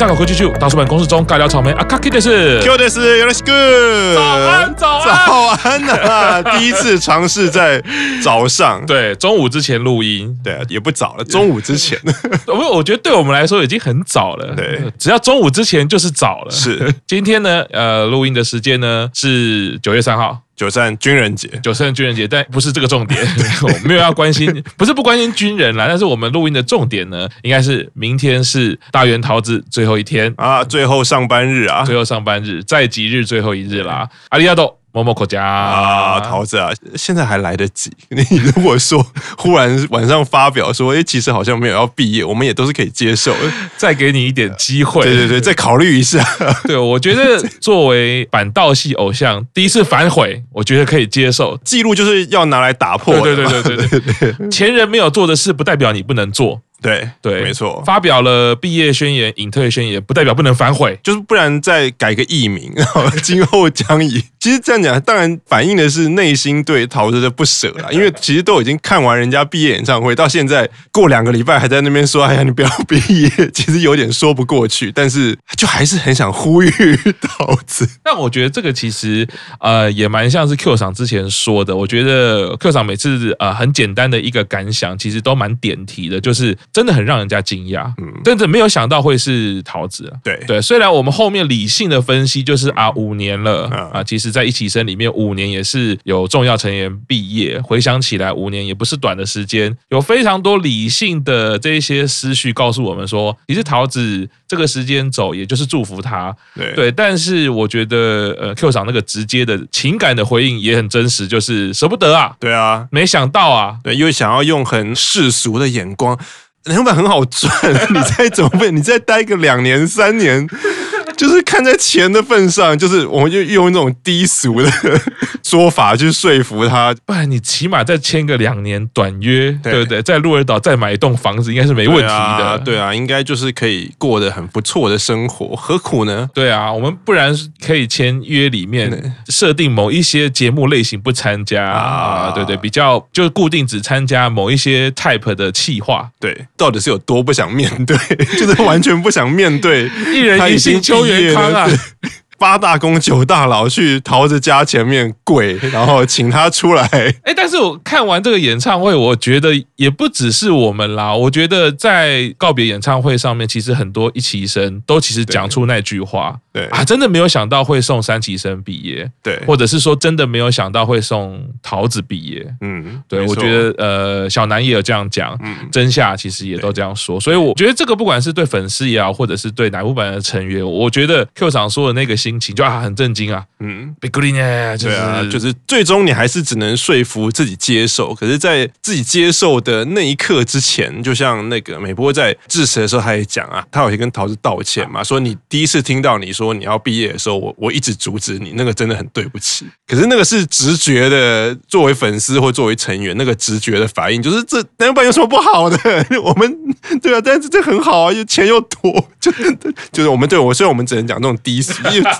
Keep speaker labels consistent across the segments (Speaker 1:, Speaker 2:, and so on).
Speaker 1: 中午去上考科技秀，大叔们公司中尬聊草莓。阿，卡 K 的是
Speaker 2: ，Q 的是，原来是 good，
Speaker 1: 早安早安。
Speaker 2: 早安啊！第一次尝试在早上，
Speaker 1: 对，中午之前录音，
Speaker 2: 对，也不早了，中午之前，
Speaker 1: 我 我觉得对我们来说已经很早了，
Speaker 2: 对，
Speaker 1: 只要中午之前就是早了。
Speaker 2: 是，今
Speaker 1: 天呢，呃，录音的时间呢是九月三号。
Speaker 2: 九三军人节，
Speaker 1: 九三军人节，但不是这个重点，我没有要关心，不是不关心军人啦，但是我们录音的重点呢，应该是明天是大元桃子最后一天。
Speaker 2: 啊，最后上班日啊，
Speaker 1: 最后上班日，在即日最后一日啦，阿里亚多。某某国家
Speaker 2: 啊，桃子啊，现在还来得及。你如果说忽然 晚上发表说，哎，其实好像没有要毕业，我们也都是可以接受，
Speaker 1: 再给你一点机会。
Speaker 2: 对对对，再考虑一下。
Speaker 1: 对，我觉得作为板道系偶像，第一次反悔，我觉得可以接受。
Speaker 2: 记录就是要拿来打破。
Speaker 1: 对对对对对对，前人没有做的事，不代表你不能做。
Speaker 2: 对
Speaker 1: 对，
Speaker 2: 没错。
Speaker 1: 发表了毕业宣言、隐退宣言，不代表不能反悔，
Speaker 2: 就是不然再改个艺名，然 后今后将以。其实这样讲，当然反映的是内心对桃子的不舍啦。因为其实都已经看完人家毕业演唱会，到现在过两个礼拜还在那边说：“哎呀，你不要毕业。”其实有点说不过去，但是就还是很想呼吁桃子。
Speaker 1: 但我觉得这个其实呃也蛮像是 Q 厂之前说的。我觉得 Q 厂每次呃很简单的一个感想，其实都蛮点题的，就是真的很让人家惊讶。嗯，真的没有想到会是桃子。
Speaker 2: 对
Speaker 1: 对，虽然我们后面理性的分析就是啊五年了啊，其实。在一起生里面，五年也是有重要成员毕业。回想起来，五年也不是短的时间，有非常多理性的这一些思绪告诉我们说，其实桃子这个时间走，也就是祝福他。
Speaker 2: 对，
Speaker 1: 对，但是我觉得，呃，Q 桑那个直接的情感的回应也很真实，就是舍不得啊。
Speaker 2: 对啊，
Speaker 1: 没想到啊，
Speaker 2: 对，因为想要用很世俗的眼光，两百很好赚，你再准备？你再待个两年三年。就是看在钱的份上，就是我们就用那种低俗的说法去说服他。不然
Speaker 1: 你起码再签个两年短约，对，对不对？在鹿儿岛再买一栋房子，应该是没问题的。对啊，
Speaker 2: 对啊，应该就是可以过得很不错的生活，何苦呢？
Speaker 1: 对啊，我们不然可以签约里面设定某一些节目类型不参加啊，对对，比较就是固定只参加某一些 type 的企划。
Speaker 2: 对，到底是有多不想面对？就是完全不想面对，
Speaker 1: 一人一心秋元康啊。
Speaker 2: 八大公九大佬去桃子家前面跪，然后请他出来。
Speaker 1: 哎，但是我看完这个演唱会，我觉得也不只是我们啦。我觉得在告别演唱会上面，其实很多一期生都其实讲出那句话。
Speaker 2: 对
Speaker 1: 啊，真的没有想到会送三期生毕业。
Speaker 2: 对，
Speaker 1: 或者是说真的没有想到会送桃子毕业。
Speaker 2: 嗯，
Speaker 1: 对，我觉得呃，小南也有这样讲，嗯，真夏其实也都这样说。所以我觉得这个不管是对粉丝也好，或者是对乃木坂的成员，我觉得 Q 厂说的那个心。心情就啊很震惊啊，嗯，被孤立呢，就是、
Speaker 2: 就是最终你还是只能说服自己接受。可是，在自己接受的那一刻之前，就像那个美波在致辞的时候，他也讲啊，他有去跟桃子道歉嘛，说你第一次听到你说你要毕业的时候，我我一直阻止你，那个真的很对不起。可是那个是直觉的，作为粉丝或作为成员，那个直觉的反应就是这男版有什么不好的？我们对啊，但是这很好啊，又钱又多，就就是我们对我，虽然我们只能讲这种低俗。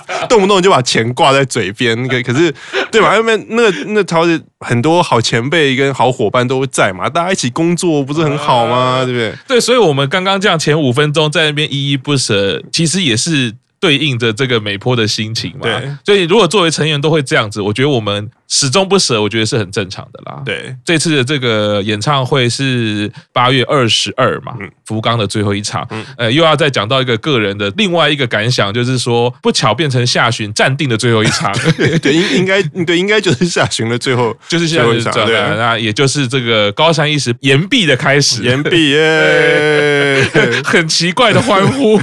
Speaker 2: 动不动就把钱挂在嘴边，那个可是，对吧？因为那那桃子很多好前辈跟好伙伴都在嘛，大家一起工作不是很好吗？对不对？
Speaker 1: 对，所以我们刚刚这样前五分钟在那边依依不舍，其实也是对应着这个美坡的心情嘛。
Speaker 2: 对，
Speaker 1: 所以如果作为成员都会这样子，我觉得我们。始终不舍，我觉得是很正常的啦。
Speaker 2: 对，
Speaker 1: 这次的这个演唱会是八月二十二嘛，福冈的最后一场。嗯，呃，又要再讲到一个个人的另外一个感想，就是说不巧变成下旬暂定的最后一场。
Speaker 2: 对，应应该对，应该就是下旬的最后，
Speaker 1: 就是下旬场对，那也就是这个高山一时延毕的开始。
Speaker 2: 延毕耶，
Speaker 1: 很奇怪的欢呼，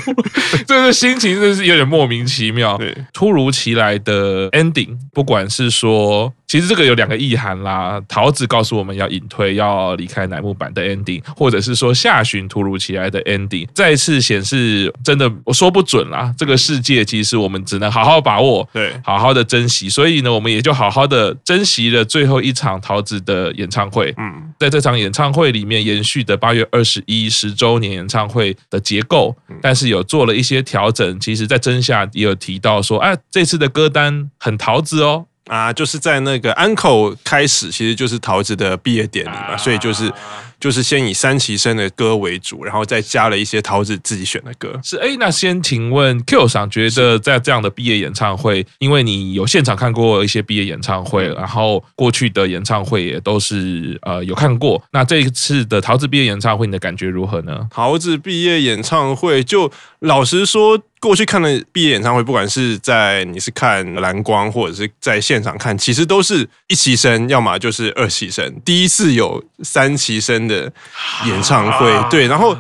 Speaker 1: 这个心情真是有点莫名其妙。
Speaker 2: 对，
Speaker 1: 突如其来的 ending，不管是说。其实这个有两个意涵啦，桃子告诉我们要隐退，要离开乃木坂的 ending，或者是说下旬突如其来的 ending，再次显示真的我说不准啦。这个世界其实我们只能好好把握，
Speaker 2: 对，
Speaker 1: 好好的珍惜。所以呢，我们也就好好的珍惜了最后一场桃子的演唱会。嗯，在这场演唱会里面延续的八月二十一十周年演唱会的结构，但是有做了一些调整。其实，在真夏也有提到说，哎，这次的歌单很桃子哦。
Speaker 2: 啊，就是在那个安可开始，其实就是桃子的毕业典礼嘛，所以就是就是先以三期生的歌为主，然后再加了一些桃子自己选的歌。
Speaker 1: 是哎，那先请问 Q 桑觉得在这样的毕业演唱会，因为你有现场看过一些毕业演唱会，然后过去的演唱会也都是呃有看过，那这一次的桃子毕业演唱会，你的感觉如何呢？
Speaker 2: 桃子毕业演唱会，就老实说。过去看的毕业演唱会，不管是在你是看蓝光，或者是在现场看，其实都是一期生，要么就是二期生。第一次有三期生的演唱会，对，然后，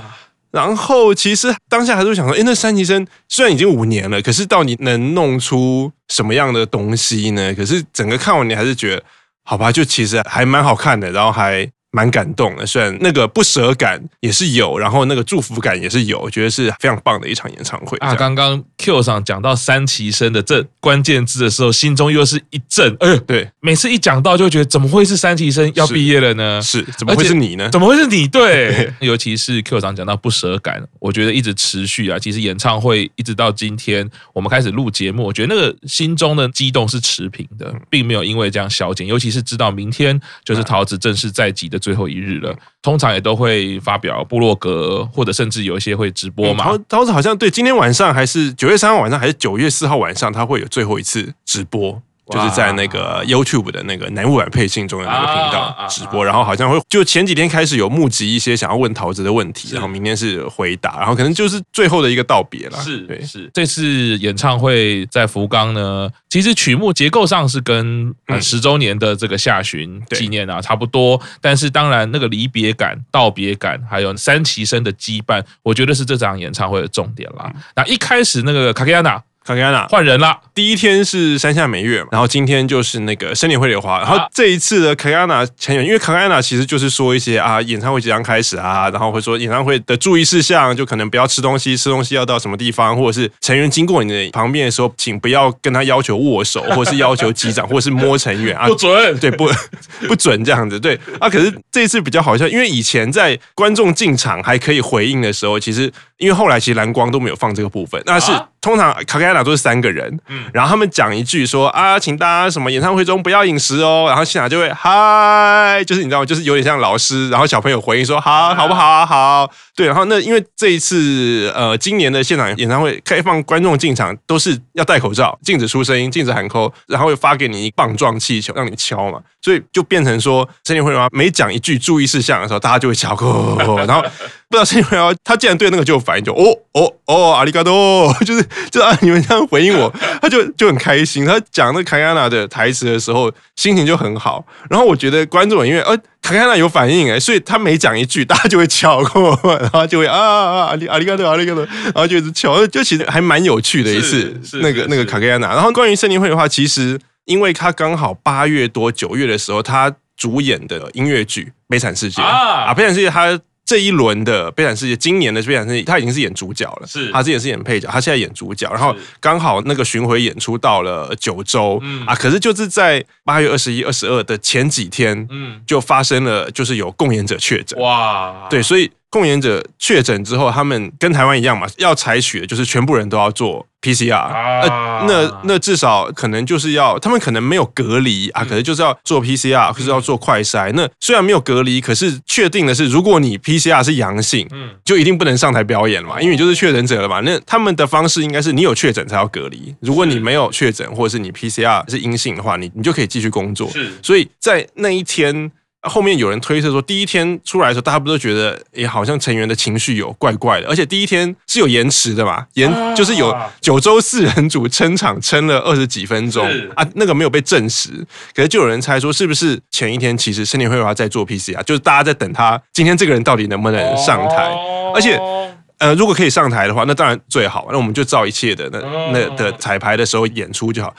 Speaker 2: 然后其实当下还是会想说，诶，那三级生虽然已经五年了，可是到底能弄出什么样的东西呢？可是整个看完，你还是觉得，好吧，就其实还蛮好看的，然后还。蛮感动的，虽然那个不舍感也是有，然后那个祝福感也是有，我觉得是非常棒的一场演唱会
Speaker 1: 啊。刚刚 Q 上讲到三旗生的这关键字的时候，心中又是一震。哎呦，
Speaker 2: 对，
Speaker 1: 每次一讲到就觉得怎么会是三旗生要毕业了呢？
Speaker 2: 是，是怎么会是你呢？
Speaker 1: 怎么会是你？对，尤其是 Q 上讲到不舍感，我觉得一直持续啊。其实演唱会一直到今天，我们开始录节目，我觉得那个心中的激动是持平的，并没有因为这样消减。尤其是知道明天就是桃子正式在即的最后一日了。通常也都会发表部落格，或者甚至有一些会直播嘛。
Speaker 2: 嗯、当时好像对，今天晚上还是九月三号晚上，还是九月四号晚上，他会有最后一次直播。就是在那个 YouTube 的那个南木坂配信中的那个频道直播，然后好像会就前几天开始有募集一些想要问桃子的问题，然后明天是回答，然后可能就是最后的一个道别了。
Speaker 1: 是，对，是这次演唱会在福冈呢，其实曲目结构上是跟十周年的这个下旬纪念啊差不多，但是当然那个离别感、道别感，还有三期生的羁绊，我觉得是这场演唱会的重点啦。那一开始那个卡卡亚娜。
Speaker 2: 卡卡亚娜
Speaker 1: 换人了，
Speaker 2: 第一天是山下美月嘛，然后今天就是那个森田绘梨花，然后这一次的卡卡亚娜成员，因为卡卡亚娜其实就是说一些啊，演唱会即将开始啊，然后会说演唱会的注意事项，就可能不要吃东西，吃东西要到什么地方，或者是成员经过你的旁边的时候，请不要跟他要求握手，或者是要求击掌，或者是摸成员啊，
Speaker 1: 不准，
Speaker 2: 对，不 不准这样子，对。啊，可是这一次比较好笑，因为以前在观众进场还可以回应的时候，其实因为后来其实蓝光都没有放这个部分，那是。通常卡卡亚娜都是三个人，嗯，然后他们讲一句说啊，请大家什么演唱会中不要饮食哦，然后现场就会嗨，就是你知道吗？就是有点像老师，然后小朋友回应说好，好不好啊？好，对，然后那因为这一次呃，今年的现场演唱会开放观众进场都是要戴口罩，禁止出声音，禁止喊扣，然后会发给你一棒状气球让你敲嘛，所以就变成说生田绘梨花每讲一句注意事项的时候，大家就会敲，然后。不知道是因为他竟然对那个就有反应，就哦哦哦，阿里嘎多，就是就啊你们这样回应我，他就就很开心。他讲那卡卡亚娜的台词的时候，心情就很好。然后我觉得观众因为呃卡卡亚娜有反应哎，所以他每讲一句，大家就会敲过，然后就会啊啊阿里阿里嘎多阿里嘎多，然后就一直敲，就其实还蛮有趣的一次那个那个卡卡亚娜。然后关于森林会的话，其实因为他刚好八月多九月的时候，他主演的音乐剧《悲惨世界》啊，《悲惨世界》他。这一轮的《悲惨世界》，今年的《悲惨世界》，他已经是演主角了。是，他之前是演配角，他现在演主角。然后刚好那个巡回演出到了九州，嗯啊，可是就是在八月二十一、二十二的前几天，嗯，就发生了，就是有共演者确诊。哇，对，所以。共演者确诊之后，他们跟台湾一样嘛，要采取的就是全部人都要做 PCR，啊，那那至少可能就是要他们可能没有隔离啊，可能就是要做 PCR，或是要做快筛。那虽然没有隔离，可是确定的是，如果你 PCR 是阳性，嗯，就一定不能上台表演了嘛，因为你就是确诊者了嘛。那他们的方式应该是你有确诊才要隔离，如果你没有确诊或者是你 PCR 是阴性的话，你你就可以继续工作。是，所以在那一天。后面有人推测说，第一天出来的时候，大家不都觉得，也好像成员的情绪有怪怪的，而且第一天是有延迟的嘛，延就是有九州四人组撑场撑了二十几分钟啊，那个没有被证实，可是就有人猜说，是不是前一天其实森田绘梨花在做 PCR，就是大家在等他今天这个人到底能不能上台，而且。呃，如果可以上台的话，那当然最好。那我们就照一切的那那的彩排的时候演出就好。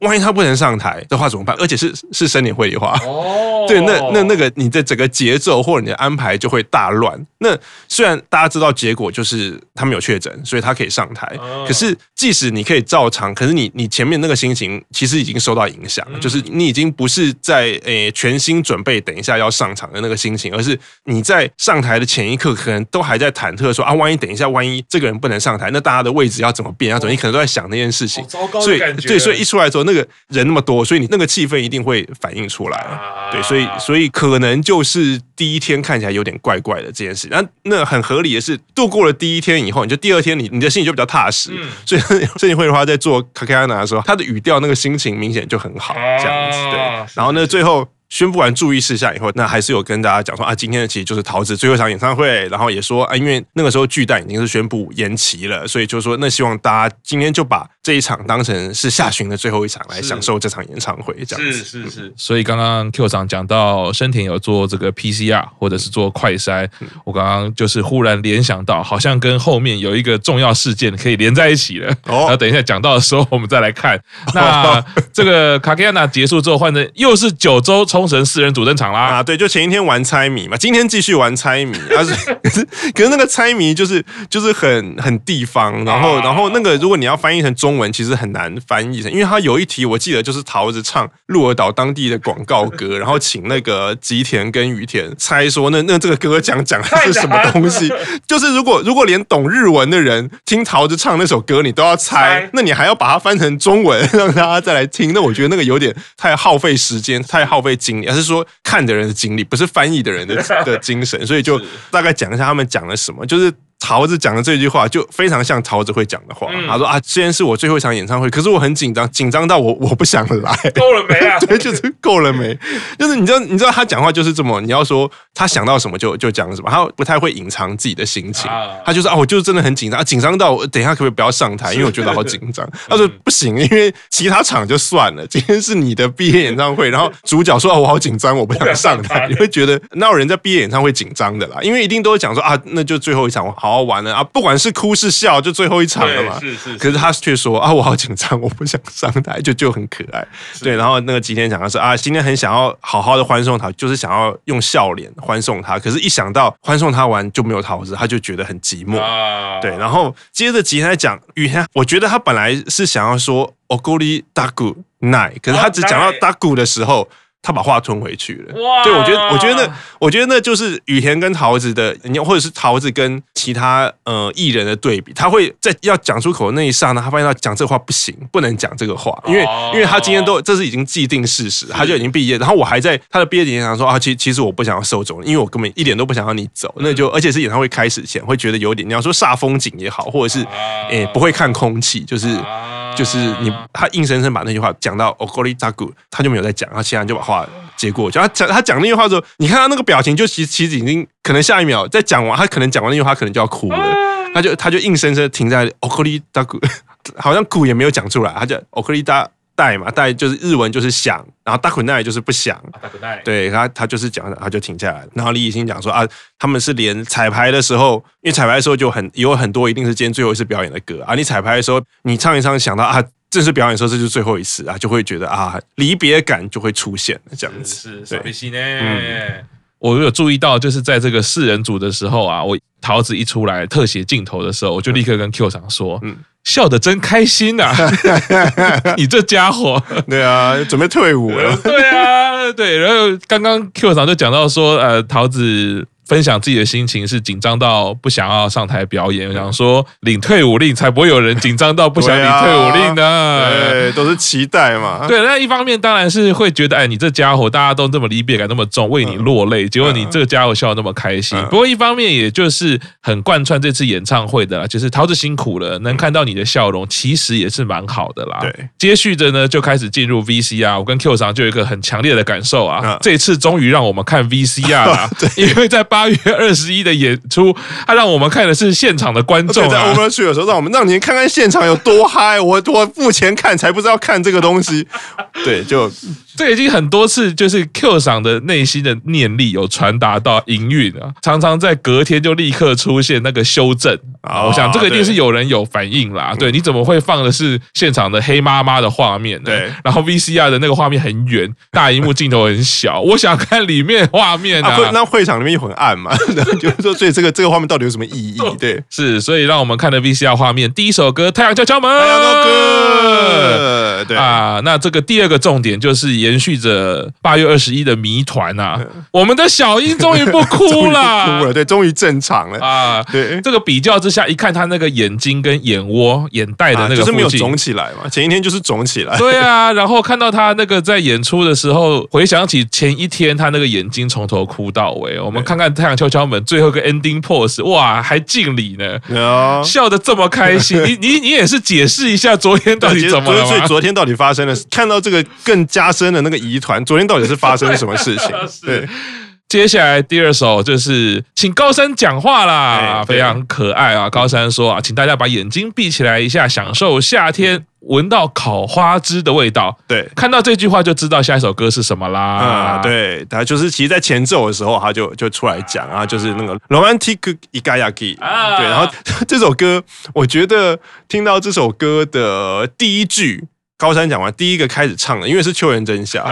Speaker 2: 万一他不能上台的话怎么办？而且是是生田绘梨花，哦，对，那那那个你的整个节奏或者你的安排就会大乱。那虽然大家知道结果就是他们有确诊，所以他可以上台。可是即使你可以照常，可是你你前面那个心情其实已经受到影响了，就是你已经不是在诶全心准备等一下要上场的那个心情，而是你在上台的前一刻可能都还在忐忑说啊，万一。等一下，万一这个人不能上台，那大家的位置要怎么变？要怎么？你可能都在想那件事情。糟糕所以，对，所以一出来之后，那那个人那么多，所以你那个气氛一定会反映出来。对，所以所以可能就是第一天看起来有点怪怪的这件事。那那很合理的是，度过了第一天以后，你就第二天你你的心里就比较踏实。所以 盛信会的话，在做卡卡亚纳的时候，他的语调那个心情明显就很好，这样子。对，然后呢，最后。宣布完注意事项以后，那还是有跟大家讲说啊，今天的其实就是桃子最后一场演唱会，然后也说啊，因为那个时候巨蛋已经是宣布延期了，所以就说那希望大家今天就把这一场当成是下旬的最后一场来享受这场演唱会，这样子。
Speaker 1: 是是是。所以刚刚 Q 长讲到深田有做这个 PCR 或者是做快筛，我刚刚就是忽然联想到，好像跟后面有一个重要事件可以连在一起了。哦。然后等一下讲到的时候，我们再来看。那这个卡基亚纳结束之后，换成又是九州冲绳四人组登场啦。
Speaker 2: 啊，对，就前一天玩猜谜嘛，今天继续玩猜谜。但 是可是可是那个猜谜就是就是很很地方，然后然后那个如果你要翻译成中文，其实很难翻译成，因为他有一题我记得就是桃子唱鹿儿岛当地的广告歌，然后请那个吉田跟羽田猜说那 那这个歌讲讲的是什么东西。就是如果如果连懂日文的人听桃子唱那首歌你都要猜，那你还要把它翻成中文让大家再来听，那我觉得那个有点太耗费时间，太耗费精力，而是说看的人的精力，不是翻译的人的 的精神，所以就大概讲一下他们讲了什么，就是。桃子讲的这句话就非常像桃子会讲的话。他说啊，虽然是我最后一场演唱会，可是我很紧张，紧张到我我不想来。
Speaker 1: 够了没啊？
Speaker 2: 对，就是够了没？就是你知道，你知道他讲话就是这么，你要说他想到什么就就讲什么，他不太会隐藏自己的心情。他就是啊，我就是真的很紧张，紧张到我等一下可不可以不要上台？因为我觉得好紧张。他说不行，因为其他场就算了，今天是你的毕业演唱会，然后主角说啊，我好紧张，我不想上台。你会觉得那有人在毕业演唱会紧张的啦？因为一定都会讲说啊，那就最后一场，我好好玩了。啊，不管是哭是笑，就最后一场了嘛。是是。可是他却说啊，我好紧张，我不想上台，就就很可爱。对，然后那个吉田讲的是啊，今天很想要好好的欢送他，就是想要用笑脸欢送他。可是，一想到欢送他完就没有桃子，他就觉得很寂寞。对，然后接着吉田讲雨天，我觉得他本来是想要说おこりたくない，可是他只讲到たく的时候。 他把话吞回去了。哇！对，我觉得，我觉得那，我觉得那就是雨田跟桃子的，你或者是桃子跟其他呃艺人的对比。他会在要讲出口的那一刹那，他发现他讲这话不行，不能讲这个话，因为因为他今天都这是已经既定事实，他就已经毕业。然后我还在他的毕业典礼上说啊，其其实我不想要受走，因为我根本一点都不想要你走。那就而且是演唱会开始前会觉得有点，你要说煞风景也好，或者是诶不会看空气，就是。就是你，他硬生生把那句话讲到 o g o r i t a g u 他就没有再讲，他人就把话接过。就他讲他讲那句话的时候，你看他那个表情，就其实其实已经可能下一秒再讲完，他可能讲完那句话，可能就要哭了。他就他就硬生生停在 okori taku，好像哭也没有讲出来，他就 okori taku。带嘛，带就是日文就是想，然后大捆奈就是不想，对他他就是讲，他就停下来。然后李以欣讲说啊，他们是连彩排的时候，因为彩排的时候就很有很多一定是今天最后一次表演的歌啊。你彩排的时候，你唱一唱，想到啊，正式表演的时候这就是最后一次啊，就会觉得啊，离别感就会出现这样子。是，是，是，对，嗯，
Speaker 1: 我有注意到，就是在这个四人组的时候啊，我桃子一出来特写镜头的时候，我就立刻跟 Q 厂说，嗯。笑得真开心呐！你这家伙，
Speaker 2: 对啊，准备退伍了。
Speaker 1: 对啊，对。然后刚刚 Q 厂就讲到说，呃，桃子。分享自己的心情是紧张到不想要上台表演，我想说领退伍令才不会有人紧张到不想领退伍令的，
Speaker 2: 对，都是期待嘛。
Speaker 1: 对，那一方面当然是会觉得，哎，你这家伙大家都这么离别感那么重，为你落泪，结果你这个家伙笑得那么开心。不过一方面也就是很贯穿这次演唱会的啦，就是桃子辛苦了，能看到你的笑容，其实也是蛮好的啦。对，接续着呢就开始进入 VCR，我跟 Q 上就有一个很强烈的感受啊，这次终于让我们看 VCR 了，因为在八。八月二十一的演出，他让我们看的是现场的观众、啊。
Speaker 2: 在我们去的时候，让我们让您看看现场有多嗨。我 我付钱看，才不知道看这个东西。对，就。这
Speaker 1: 已经很多次，就是 Q 赏的内心的念力有传达到营运啊，常常在隔天就立刻出现那个修正啊。我想这个一定是有人有反应啦。对，你怎么会放的是现场的黑妈妈的画面呢？对，然后 VCR 的那个画面很远，大荧幕镜头很小，我想看里面画面啊。
Speaker 2: 那会场里面又很暗嘛，就是说，所以这个这个画面到底有什么意义？对，
Speaker 1: 是，所以让我们看的 VCR 画面，第一首歌《太阳敲敲门》，太阳高歌，对啊，那这个第二个重点就是延续着八月二十一的谜团啊，我们的小英 终于不哭了，
Speaker 2: 哭了，对，终于正常了啊。对，
Speaker 1: 这个比较之之下，一看他那个眼睛跟眼窝、眼袋的那个、啊，
Speaker 2: 就是没有肿起来嘛。前一天就是肿起来。
Speaker 1: 对啊，然后看到他那个在演出的时候，回想起前一天他那个眼睛从头哭到尾。我们看看《太阳敲敲门》最后一个 ending pose，哇，还敬礼呢，笑得这么开心。你你你也是解释一下昨天到底怎么了？
Speaker 2: 所以昨天到底发生了？看到这个更加深的那个疑团，昨天到底是发生了什么事情？对。
Speaker 1: 接下来第二首就是请高山讲话啦，非常可爱啊！高山说啊，请大家把眼睛闭起来一下，享受夏天闻到烤花枝的味道。
Speaker 2: 对，
Speaker 1: 看到这句话就知道下一首歌是什么啦。
Speaker 2: 啊，对，他就是其实，在前奏的时候，他就就出来讲啊，就是那个 Romantic Igayaki 啊。对，然后 这首歌，我觉得听到这首歌的第一句。高山讲完，第一个开始唱的，因为是秋元真夏，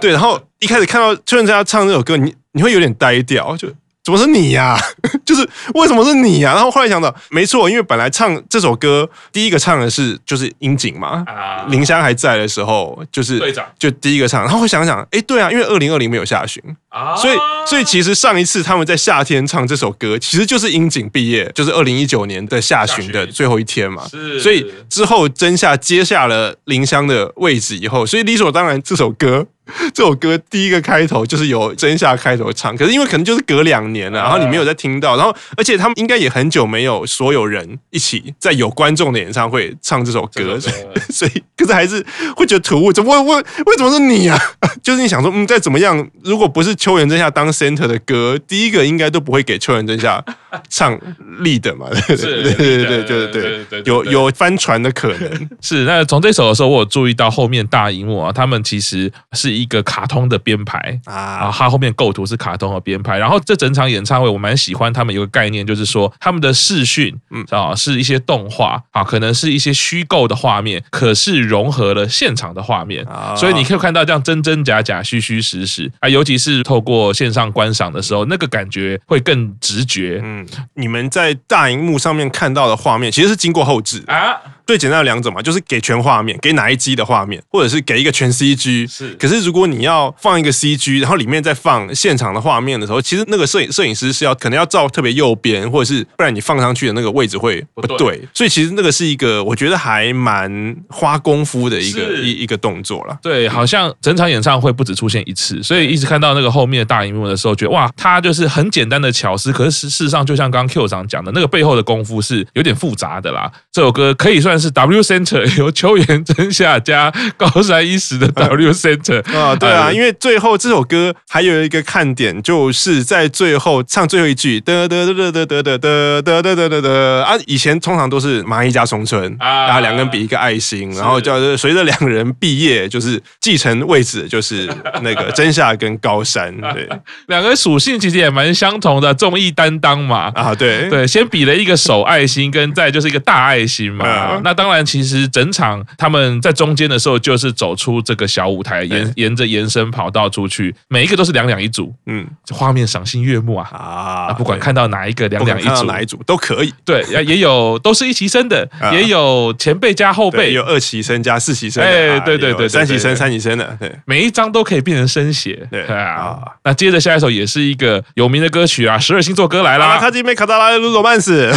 Speaker 2: 对，然后一开始看到秋元真要唱这首歌，你你会有点呆掉，就。怎么是你呀、啊？就是为什么是你呀、啊？然后后来想到，没错，因为本来唱这首歌第一个唱的是就是樱井嘛，啊林香还在的时候，就是队长就第一个唱。然后会想想，哎，对啊，因为二零二零没有下旬啊，所以所以其实上一次他们在夏天唱这首歌，其实就是樱井毕业，就是二零一九年的下旬的最后一天嘛。所以之后真夏接下了林香的位置以后，所以理所当然这首歌。这首歌第一个开头就是由真夏开头唱，可是因为可能就是隔两年了，然后你没有再听到，然后而且他们应该也很久没有所有人一起在有观众的演唱会唱这首歌，所以可是还是会觉得突兀，怎么会为为什么是你啊？就是你想说，嗯，再怎么样，如果不是秋元真夏当 center 的歌，第一个应该都不会给秋元真夏唱 lead 嘛？对对对对对对对，有有翻船的可能。
Speaker 1: 是那从这首的时候，我有注意到后面大荧幕啊，他们其实是。一个卡通的编排。啊，它后面构图是卡通和编排，然后这整场演唱会我蛮喜欢他们有个概念，就是说他们的视讯，嗯。啊，是一些动画啊，可能是一些虚构的画面，可是融合了现场的画面，所以你可以看到这样真真假假、虚虚实实啊，尤其是透过线上观赏的时候，那个感觉会更直觉。嗯，
Speaker 2: 你们在大荧幕上面看到的画面，其实是经过后置。啊。最简单的两种嘛，就是给全画面，给哪一机的画面，或者是给一个全 CG。是，可是如果你要放一个 CG，然后里面再放现场的画面的时候，其实那个摄影摄影师是要可能要照特别右边，或者是不然你放上去的那个位置会不对。不对，所以其实那个是一个我觉得还蛮花功夫的一个一一个动作了。
Speaker 1: 对，好像整场演唱会不止出现一次，所以一直看到那个后面的大荧幕的时候，觉得哇，他就是很简单的巧思，可是事实上就像刚刚 Q 长讲的，那个背后的功夫是有点复杂的啦。这首歌可以算是 W Center 由秋元真夏加高山一实的 W Center
Speaker 2: 啊，对啊，因为最后这首歌还有一个看点，就是在最后唱最后一句哒哒哒哒哒哒哒哒哒哒哒哒啊，以前通常都是麻衣加松村啊，然后两个人比一个爱心，然后叫随着两个人毕业，就是继承位置，就是那个真夏跟高山，对，
Speaker 1: 两个属性其实也蛮相同的，综艺担当嘛，啊，对。对，先比了一个手爱心，跟再就是一个大爱心嘛，那当然其实。整场他们在中间的时候，就是走出这个小舞台，沿沿着延伸跑道出去，每一个都是两两一组，嗯，画面赏心悦目啊。啊！不管看到哪一个两两一组，
Speaker 2: 哪一组都可以。
Speaker 1: 对，也有都是一起生的，也有前辈加后辈，
Speaker 2: 有二期生加四期生，
Speaker 1: 哎，对对对，
Speaker 2: 三期生三期生的，对，
Speaker 1: 每一张都可以变成生写，对。啊。那接着下一首也是一个有名的歌曲啊，十二星座歌来啦，
Speaker 2: 卡基梅卡达拉鲁罗曼史，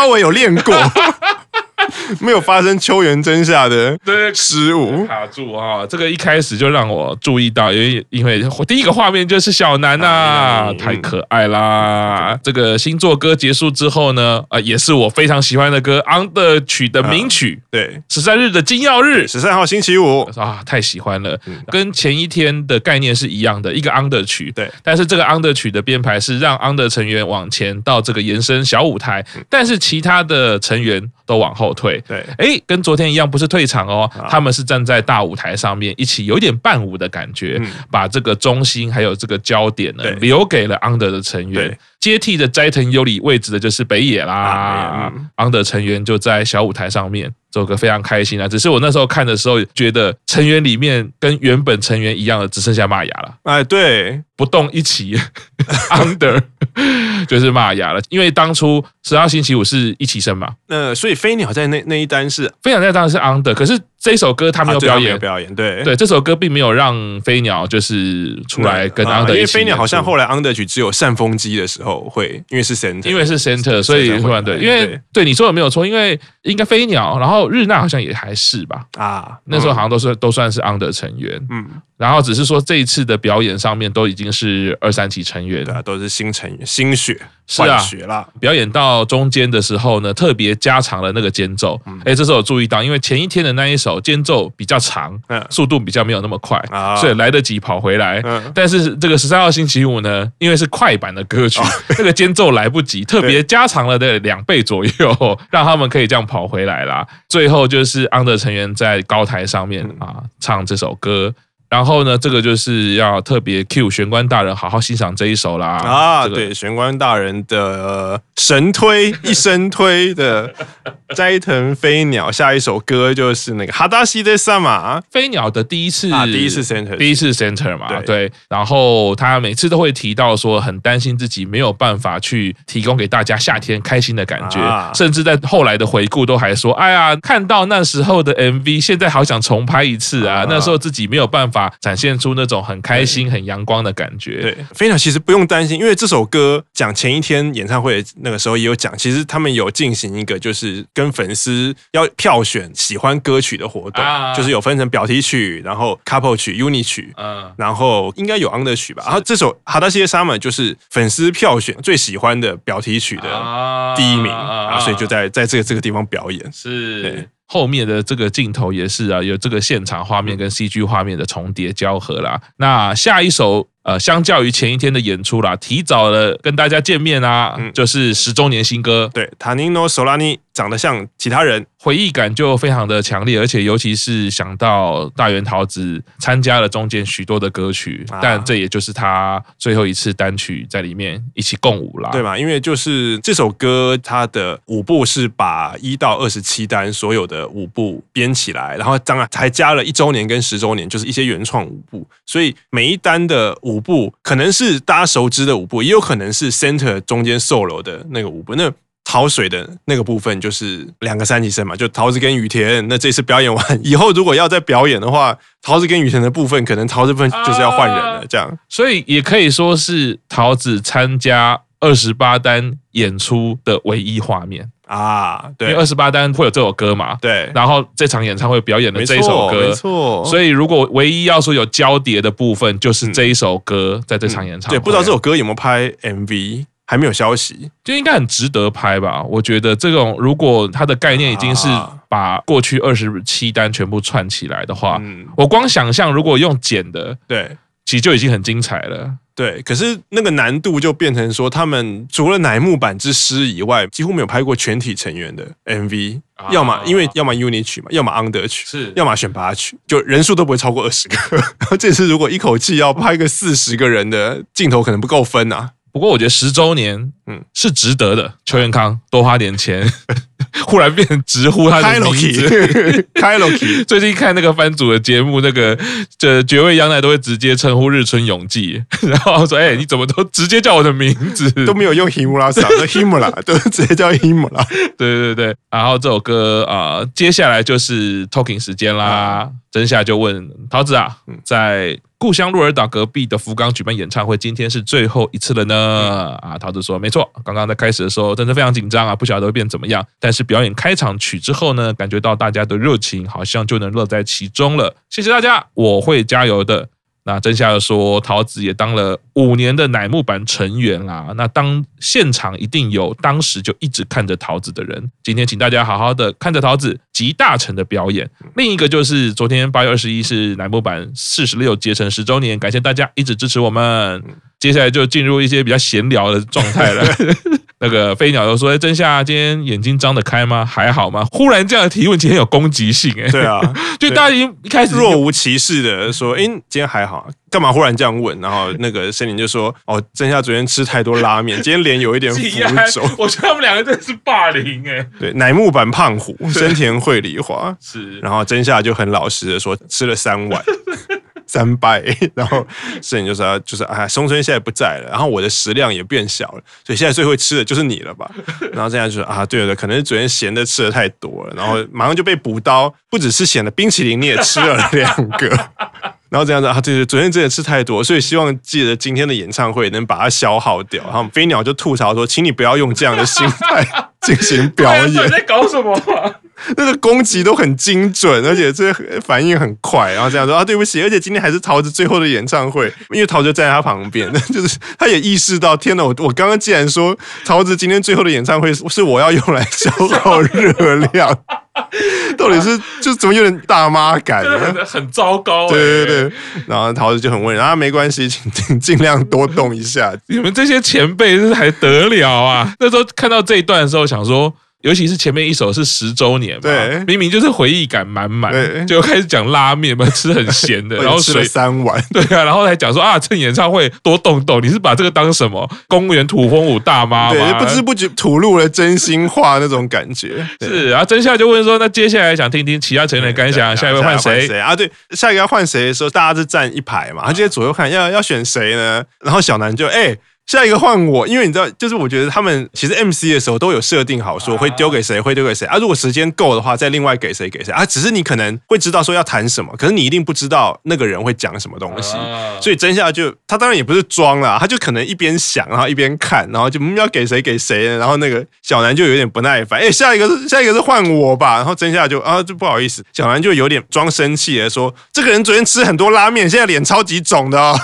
Speaker 2: 稍微有练过。没有发生秋元真夏的失误
Speaker 1: 卡住啊！这个一开始就让我注意到，因为因为第一个画面就是小南呐，太可爱啦！这个星座歌结束之后呢，啊，也是我非常喜欢的歌，Under 曲的名曲，对，十三日的金曜日，
Speaker 2: 十三号星期五
Speaker 1: 啊，太喜欢了，跟前一天的概念是一样的，一个 Under 曲，对，但是这个 Under 曲的编排是让 Under 成员往前到这个延伸小舞台，但是其他的成员都往后退。对，哎，跟昨天一样，不是退场哦，他们是站在大舞台上面，一起有点伴舞的感觉，把这个中心还有这个焦点呢，留给了 Under 的成员。接替的斋藤优里位置的就是北野啦，Under 成员就在小舞台上面，这首歌非常开心啊。只是我那时候看的时候，觉得成员里面跟原本成员一样的只剩下玛雅了。
Speaker 2: 哎，对，
Speaker 1: 不动一起，Under 就是玛雅了。因为当初十二星期五是一起生嘛，
Speaker 2: 那所以飞鸟在那那一单是
Speaker 1: 飞鸟在当然是 Under，可是。这首歌他没有表演，
Speaker 2: 表演对
Speaker 1: 对，这首歌并没有让飞鸟就是出来跟 Under 一起，
Speaker 2: 因为飞鸟好像后来 Under 曲只有扇风机的时候后会因为是 center，
Speaker 1: 因为是 center，所以突然对，因为对你说的没有错，因为应该飞鸟，然后日娜好像也还是吧。啊，那时候好像都是都算是 under 成员，嗯。然后只是说这一次的表演上面都已经是二三期成员，
Speaker 2: 对啊，都是新成员，新血是啊血啦。
Speaker 1: 表演到中间的时候呢，特别加长了那个间奏。哎，这时候我注意到，因为前一天的那一首间奏比较长，速度比较没有那么快，所以来得及跑回来。但是这个十三号星期五呢，因为是快板的歌曲，这个间奏来不及，特别加长了的两倍左右，让他们可以这样跑回来啦。最后就是 under 成员在高台上面啊唱这首歌。然后呢，这个就是要特别 cue 玄关大人好好欣赏这一首啦。
Speaker 2: 啊，这个、对，玄关大人的神推一生推的 斋藤飞鸟，下一首歌就是那个哈达西的萨玛
Speaker 1: 飞鸟的第一次
Speaker 2: 啊，第一次 center，
Speaker 1: 第一次 center 嘛，对，对。然后他每次都会提到说，很担心自己没有办法去提供给大家夏天开心的感觉，啊、甚至在后来的回顾都还说，哎呀，看到那时候的 MV，现在好想重拍一次啊，啊那时候自己没有办法。展现出那种很开心、很阳光的感觉。
Speaker 2: 对，飞鸟其实不用担心，因为这首歌讲前一天演唱会那个时候也有讲，其实他们有进行一个就是跟粉丝要票选喜欢歌曲的活动，就是有分成表题曲，然后 couple 曲、unit 曲，嗯，然后应该有 under 曲吧。然后这首《哈达西的 Summer》就是粉丝票选最喜欢的表题曲的第一名啊，所以就在在这个这个地方表演。
Speaker 1: 是。后面的这个镜头也是啊，有这个现场画面跟 CG 画面的重叠交合啦。那下一首。呃，相较于前一天的演出啦，提早了跟大家见面啊，嗯、就是十周年新歌。
Speaker 2: 对，塔尼诺索拉尼长得像其他人，
Speaker 1: 回忆感就非常的强烈，而且尤其是想到大原桃子参加了中间许多的歌曲，啊、但这也就是他最后一次单曲在里面一起共舞啦，
Speaker 2: 对吧？因为就是这首歌，它的舞步是把一到二十七单所有的舞步编起来，然后当然还加了一周年跟十周年，就是一些原创舞步，所以每一单的。舞步可能是大家熟知的舞步，也有可能是 center 中间 solo 的那个舞步。那桃水的那个部分就是两个三级生嘛，就桃子跟雨田。那这次表演完以后，如果要再表演的话，桃子跟雨田的部分，可能桃子部分就是要换人了。这样，
Speaker 1: 所以也可以说是桃子参加二十八单演出的唯一画面。
Speaker 2: 啊，对，
Speaker 1: 因为二十八单会有这首歌嘛，
Speaker 2: 对，
Speaker 1: 然后这场演唱会表演的这一首歌，
Speaker 2: 没错，
Speaker 1: 所以如果唯一要说有交叠的部分，就是这一首歌在这场演唱会，
Speaker 2: 对，不知道这首歌有没有拍 MV，还没有消息，
Speaker 1: 就应该很值得拍吧？我觉得这种如果它的概念已经是把过去二十七单全部串起来的话，我光想象如果用剪的，
Speaker 2: 对。
Speaker 1: 其实就已经很精彩了，
Speaker 2: 对。可是那个难度就变成说，他们除了乃木坂之师以外，几乎没有拍过全体成员的 MV，要么因为要么 unit 曲嘛，要么 under 曲，是，要么选拔曲，就人数都不会超过二十个。然 后这次如果一口气要拍个四十个人的镜头，可能不够分啊。
Speaker 1: 不过我觉得十周年，嗯，是值得的。邱元康多花点钱。忽然变成直呼他的名字，
Speaker 2: 开了 key。
Speaker 1: 最近看那个番组的节目，那个这绝味央奈都会直接称呼日村永纪，然后说：“哎，你怎么都直接叫我的名字，
Speaker 2: 都没有用 Himura 啥的 Himura，都直接叫 Himura。”
Speaker 1: 对对对，然后这首歌啊、呃，接下来就是 Talking 时间啦。真夏就问桃子啊，在。故乡鹿儿岛隔壁的福冈举办演唱会，今天是最后一次了呢。啊，桃子说没错，刚刚在开始的时候真的非常紧张啊，不晓得会变怎么样。但是表演开场曲之后呢，感觉到大家的热情，好像就能乐在其中了。谢谢大家，我会加油的。那真夏又说，桃子也当了五年的乃木坂成员啦。那当现场一定有当时就一直看着桃子的人。今天请大家好好的看着桃子集大成的表演。另一个就是昨天八月二十一是乃木坂四十六结成十周年，感谢大家一直支持我们。接下来就进入一些比较闲聊的状态了。那个飞鸟又说：“哎，真夏今天眼睛张得开吗？还好吗？”忽然这样的提问，其实很有攻击性哎。
Speaker 2: 对啊，
Speaker 1: 就大家已经一开始
Speaker 2: 若无其事的说：“哎，今天还好，干嘛忽然这样问？”然后那个森林就说：“哦，真夏昨天吃太多拉面，今天脸有一点浮肿。”
Speaker 1: 我觉得他们两个真的是霸凌哎。
Speaker 2: 对，乃木坂胖虎森田惠梨花是，然后真夏就很老实的说吃了三碗。三拜，然后摄影就说：“就是哎，松村现在不在了，然后我的食量也变小了，所以现在最会吃的就是你了吧？”然后这样就说：“啊，对了，可能是昨天咸的吃的太多了，然后马上就被补刀，不只是咸的冰淇淋你也吃了两个。”然后这样子啊，对对，昨天真的吃太多，所以希望记得今天的演唱会能把它消耗掉。然后飞鸟就吐槽说，请你不要用这样的心态 进行表演。
Speaker 1: 你在搞什么？
Speaker 2: 那个攻击都很精准，而且这反应很快。然后这样说啊，对不起，而且今天还是陶子最后的演唱会，因为陶子站在他旁边，就是他也意识到，天哪，我我刚刚既然说陶子今天最后的演唱会是我要用来消耗热量。到底是就怎么有点大妈感，
Speaker 1: 很，很糟糕。
Speaker 2: 对对对，然后桃子就很温柔，啊，没关系，请尽量多动一下。
Speaker 1: 你们这些前辈是还得了啊？那时候看到这一段的时候，想说。尤其是前面一首是十周年嘛，对，明明就是回忆感满满，对，就开始讲拉面嘛，吃很咸的，然后
Speaker 2: 吃了三碗，
Speaker 1: 对啊，然后还讲说啊，趁演唱会多动动，你是把这个当什么？公园土风舞大妈吗？
Speaker 2: 对，不知不觉吐露了真心话那种感觉。
Speaker 1: 是，然后真夏就问说，那接下来想听听其他成员的感想，下一位换谁？
Speaker 2: 谁啊？对，下一个要换谁的时候，大家是站一排嘛，他接着左右看，要要选谁呢？然后小南就哎。欸下一个换我，因为你知道，就是我觉得他们 其实 MC 的时候都有设定好，说会丢给谁，会丢给谁啊。如果时间够的话，再另外给谁给谁啊。只是你可能会知道说要谈什么，可是你一定不知道那个人会讲什么东西。所以真夏就他当然也不是装啦，他就可能一边想，然后一边看，然后就要给谁给谁。然后那个小南就有点不耐烦，哎，下一个是下一个是换我吧。然后真夏就啊，就不好意思，小南就有点装生气的说，这个人昨天吃很多拉面，现在脸超级肿的哦。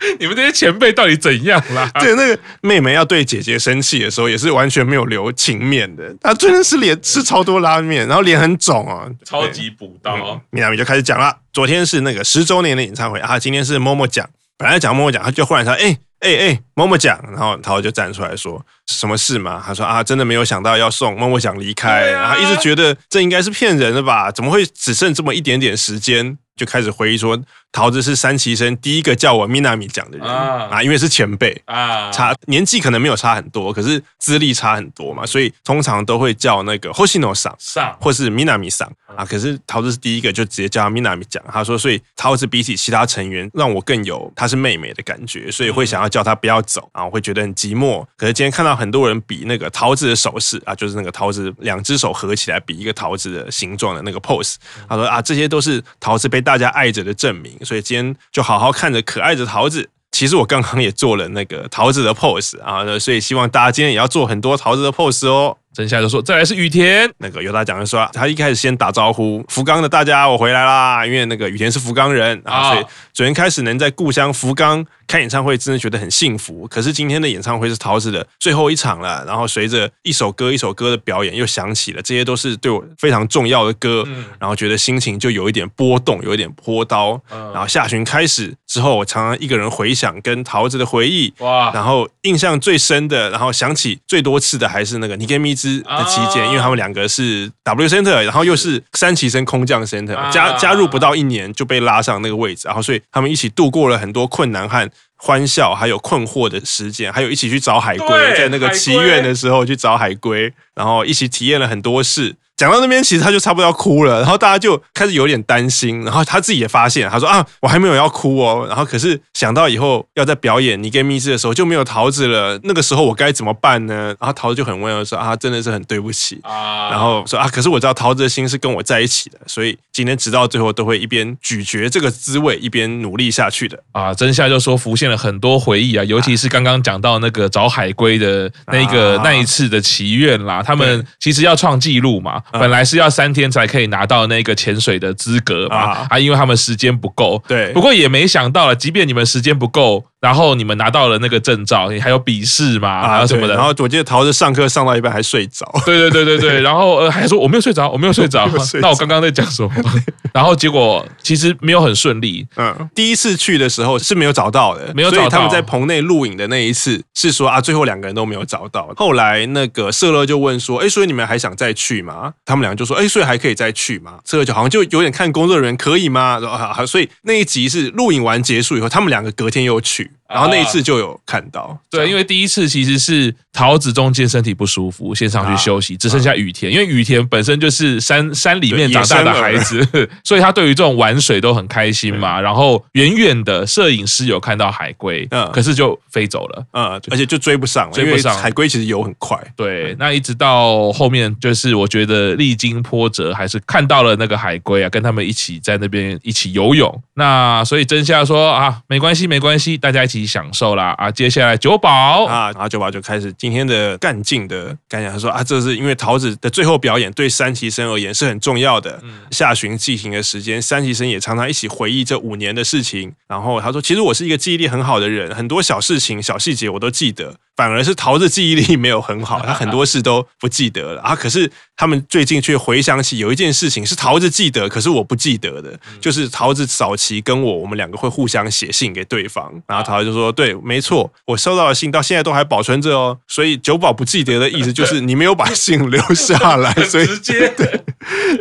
Speaker 1: 就 你们这些前辈到底怎样啦？
Speaker 2: 对，那个妹妹要对姐姐生气的时候，也是完全没有留情面的。她真的是脸吃超多拉面，然后脸很肿啊，
Speaker 1: 超级补刀。
Speaker 2: 米娜米就开始讲了，昨天是那个十周年的演唱会啊，今天是默默讲。本来讲默默讲，他就忽然说：“哎哎哎，默默讲。”然后陶就站出来说：“什么事嘛？”他说：“啊，真的没有想到要送默默想离开，然后一直觉得这应该是骗人的吧？怎么会只剩这么一点点时间？”就开始回忆说。桃子是三期生第一个叫我 Minami 讲的人啊，啊，因为是前辈啊，差年纪可能没有差很多，可是资历差很多嘛，所以通常都会叫那个 Hoshino 上上，或是 Minami 上啊。可是桃子是第一个，就直接叫他 Minami 讲。他说，所以桃子比起其他成员，让我更有她是妹妹的感觉，所以会想要叫她不要走啊，我会觉得很寂寞。可是今天看到很多人比那个桃子的手势啊，就是那个桃子两只手合起来比一个桃子的形状的那个 pose，他说啊，这些都是桃子被大家爱着的证明。所以今天就。好好看着可爱的桃子，其实我刚刚也做了那个桃子的 pose 啊，所以希望大家今天也要做很多桃子的 pose 哦。真夏就说：“再来是雨田，那个有他讲的说，他一开始先打招呼福冈的大家，我回来啦，因为那个雨田是福冈人啊，所以昨天开始能在故乡福冈。”开演唱会真的觉得很幸福，可是今天的演唱会是陶子的最后一场了。然后随着一首歌一首歌的表演，又响起了这些都是对我非常重要的歌。然后觉得心情就有一点波动，有一点波刀。然后下旬开始之后，我常常一个人回想跟陶子的回忆。哇！然后印象最深的，然后想起最多次的还是那个尼根米兹的期间，因为他们两个是 W Center，然后又是三旗生空降 Center，加加入不到一年就被拉上那个位置，然后所以他们一起度过了很多困难和。欢笑，还有困惑的时间，还有一起去找海龟，在那个祈愿的时候去找海龟，然后一起体验了很多事。讲到那边，其实他就差不多要哭了，然后大家就开始有点担心，然后他自己也发现，他说啊，我还没有要哭哦，然后可是想到以后要在表演《你跟密室》的时候就没有桃子了，那个时候我该怎么办呢？然后桃子就很温柔说啊，真的是很对不起啊，然后说啊，可是我知道桃子的心是跟我在一起的，所以今天直到最后都会一边咀嚼这个滋味，一边努力下去的啊。真夏就说浮现了很多回忆啊，尤其是刚刚讲到那个找海龟的那个那一次的祈愿啦，他们其实要创纪录嘛。本来是要三天才可以拿到那个潜水的资格嘛，啊，因为他们时间不够。对，不过也没想到了，即便你们时间不够。然后你们拿到了那个证照，你还有笔试嘛？啊，什么的。然后我记得桃子上课上到一半还睡着。对对对对对。然后呃还说我没有睡着，我没有睡着。那我刚刚在讲什么？然后结果其实没有很顺利。嗯，第一次去的时候是没有找到的，没有找到。所以他们在棚内录影的那一次是说啊，最后两个人都没有找到。后来那个社乐就问说，哎，所以你们还想再去吗？他们两个就说，哎，所以还可以再去吗？这个就好像就有点看工作人员可以吗？啊，所以那一集是录影完结束以后，他们两个隔天又去。然后那一次就有看到，
Speaker 1: 对，因为第一次其实是桃子中间身体不舒服，先上去休息，只剩下雨田，因为雨田本身就是山山里面长大的孩子，所以他对于这种玩水都很开心嘛。然后远远的摄影师有看到海龟，嗯，可是就飞走了，
Speaker 2: 嗯，而且就追不上，追不上。海龟其实游很快，
Speaker 1: 对。那一直到后面，就是我觉得历经波折，还是看到了那个海龟啊，跟他们一起在那边一起游泳。那所以真夏说啊，没关系，没关系，大家一起享受啦啊！接下来九保
Speaker 2: 啊，然后九保就开始今天的干劲的干讲，他说啊，这是因为桃子的最后表演对三崎生而言是很重要的。嗯，下旬进行的时间，三崎生也常常一起回忆这五年的事情。然后他说，其实我是一个记忆力很好的人，很多小事情、小细节我都记得。反而是桃子记忆力没有很好，他很多事都不记得了啊。可是他们最近却回想起有一件事情是桃子记得，可是我不记得的，就是桃子早期跟我，我们两个会互相写信给对方。然后桃子就说：“对，没错，我收到的信到现在都还保存着哦。”所以九保不记得的意思就是 你没有把信留下来，所以直接对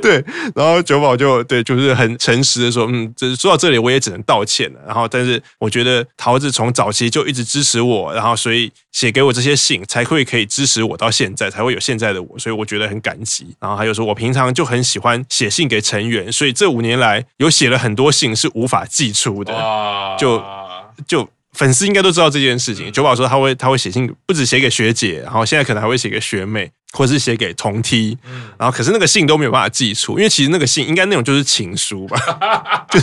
Speaker 2: 对。然后九保就对，就是很诚实的说：“嗯，这说到这里我也只能道歉了。”然后，但是我觉得桃子从早期就一直支持我，然后所以写。给我这些信，才会可以支持我到现在，才会有现在的我，所以我觉得很感激。然后还有说，我平常就很喜欢写信给成员，所以这五年来有写了很多信是无法寄出的，就就粉丝应该都知道这件事情。九宝说他会他会写信，不止写给学姐，然后现在可能还会写给学妹。或者是写给同梯，然后可是那个信都没有办法寄出，因为其实那个信应该内容就是情书吧，就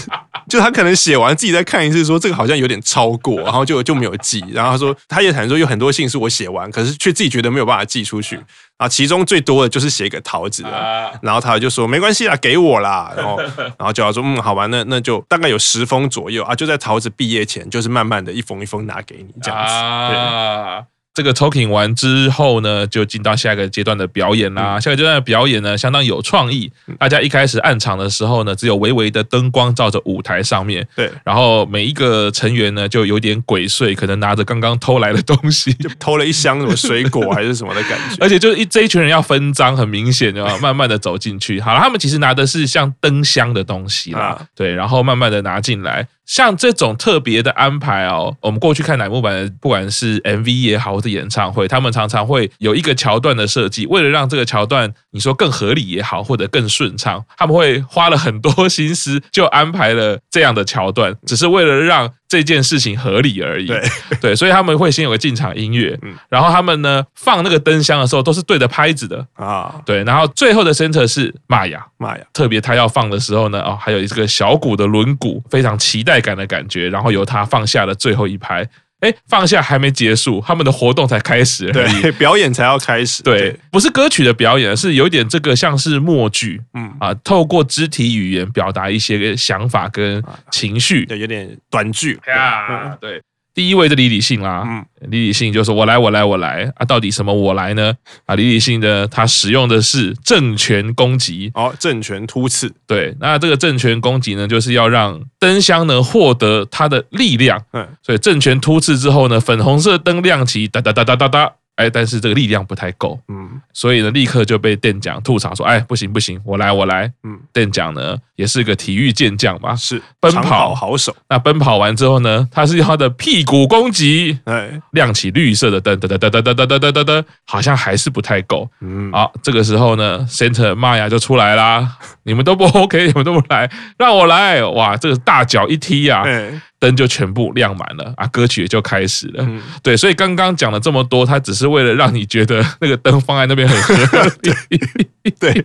Speaker 2: 就他可能写完自己再看一次，说这个好像有点超过，然后就就没有寄。然后他说他也坦言说有很多信是我写完，可是却自己觉得没有办法寄出去啊。其中最多的就是写给桃子的，然后他就说没关系啦，给我啦。然后然后就要说嗯，好吧，那那就大概有十封左右啊，就在桃子毕业前，就是慢慢的一封一封拿给你这样子。对。
Speaker 1: 这个 talking 完之后呢，就进到下一个阶段的表演啦。下一个阶段的表演呢，相当有创意。大家一开始暗场的时候呢，只有微微的灯光照着舞台上面。
Speaker 2: 对。
Speaker 1: 然后每一个成员呢，就有点鬼祟，可能拿着刚刚偷来的东西，
Speaker 2: 就偷了一箱什么水果还是什么的感觉。
Speaker 1: 而且就是一这一群人要分赃，很明显就要慢慢的走进去。好了，他们其实拿的是像灯箱的东西啦。对，然后慢慢的拿进来。像这种特别的安排哦，我们过去看乃木坂的，不管是 MV 也好，或者演唱会，他们常常会有一个桥段的设计，为了让这个桥段你说更合理也好，或者更顺畅，他们会花了很多心思，就安排了这样的桥段，只是为了让。这件事情合理而已，对。对，所以他们会先有个进场音乐，然后他们呢放那个灯箱的时候都是对着拍子的。啊，对，然后最后的 center 是玛雅，玛雅，特别他要放的时候呢，哦，还有一个小鼓的轮鼓，非常期待感的感觉，然后由他放下了最后一拍。哎，放下还没结束，他们的活动才开始，
Speaker 2: 对，表演才要开始，
Speaker 1: 对，不是歌曲的表演，是有点这个像是默剧，嗯。啊，透过肢体语言表达一些想法跟情绪，
Speaker 2: 对，有点短剧。
Speaker 1: 啊，对。第一位的李李信啦，嗯，李李信就是：“我来，我来，我来啊！到底什么我来呢？啊，李李信呢，他使用的是政权攻击，
Speaker 2: 哦，政权突刺，
Speaker 1: 对，那这个政权攻击呢，就是要让灯箱呢获得它的力量，嗯，所以政权突刺之后呢，粉红色灯亮起，哒哒哒哒哒哒。”哎，但是这个力量不太够，嗯，所以呢，立刻就被店长吐槽说：“哎，不行不行，我来我来。”嗯，店长呢也是个体育健将嘛，
Speaker 2: 是
Speaker 1: 奔跑
Speaker 2: 好手。
Speaker 1: 那奔跑完之后呢，他是用他的屁股攻击，哎，亮起绿色的灯，哒哒哒哒哒哒哒哒哒哒，好像还是不太够。嗯，好，这个时候呢，center 玛雅就出来啦，你们都不 OK，你们都不来，让我来，哇，这个大脚一踢呀。灯就全部亮满了啊，歌曲也就开始了。嗯、对，所以刚刚讲了这么多，它只是为了让你觉得那个灯放在那边很合理。
Speaker 2: 对，